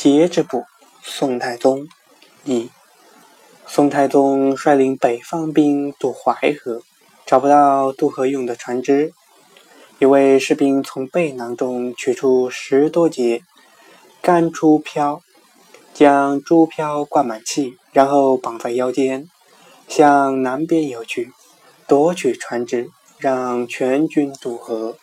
节之部，宋太宗一。宋太宗率领北方兵渡淮河，找不到渡河用的船只，一位士兵从背囊中取出十多节干竹漂，将竹漂灌满气，然后绑在腰间，向南边游去，夺取船只，让全军渡河。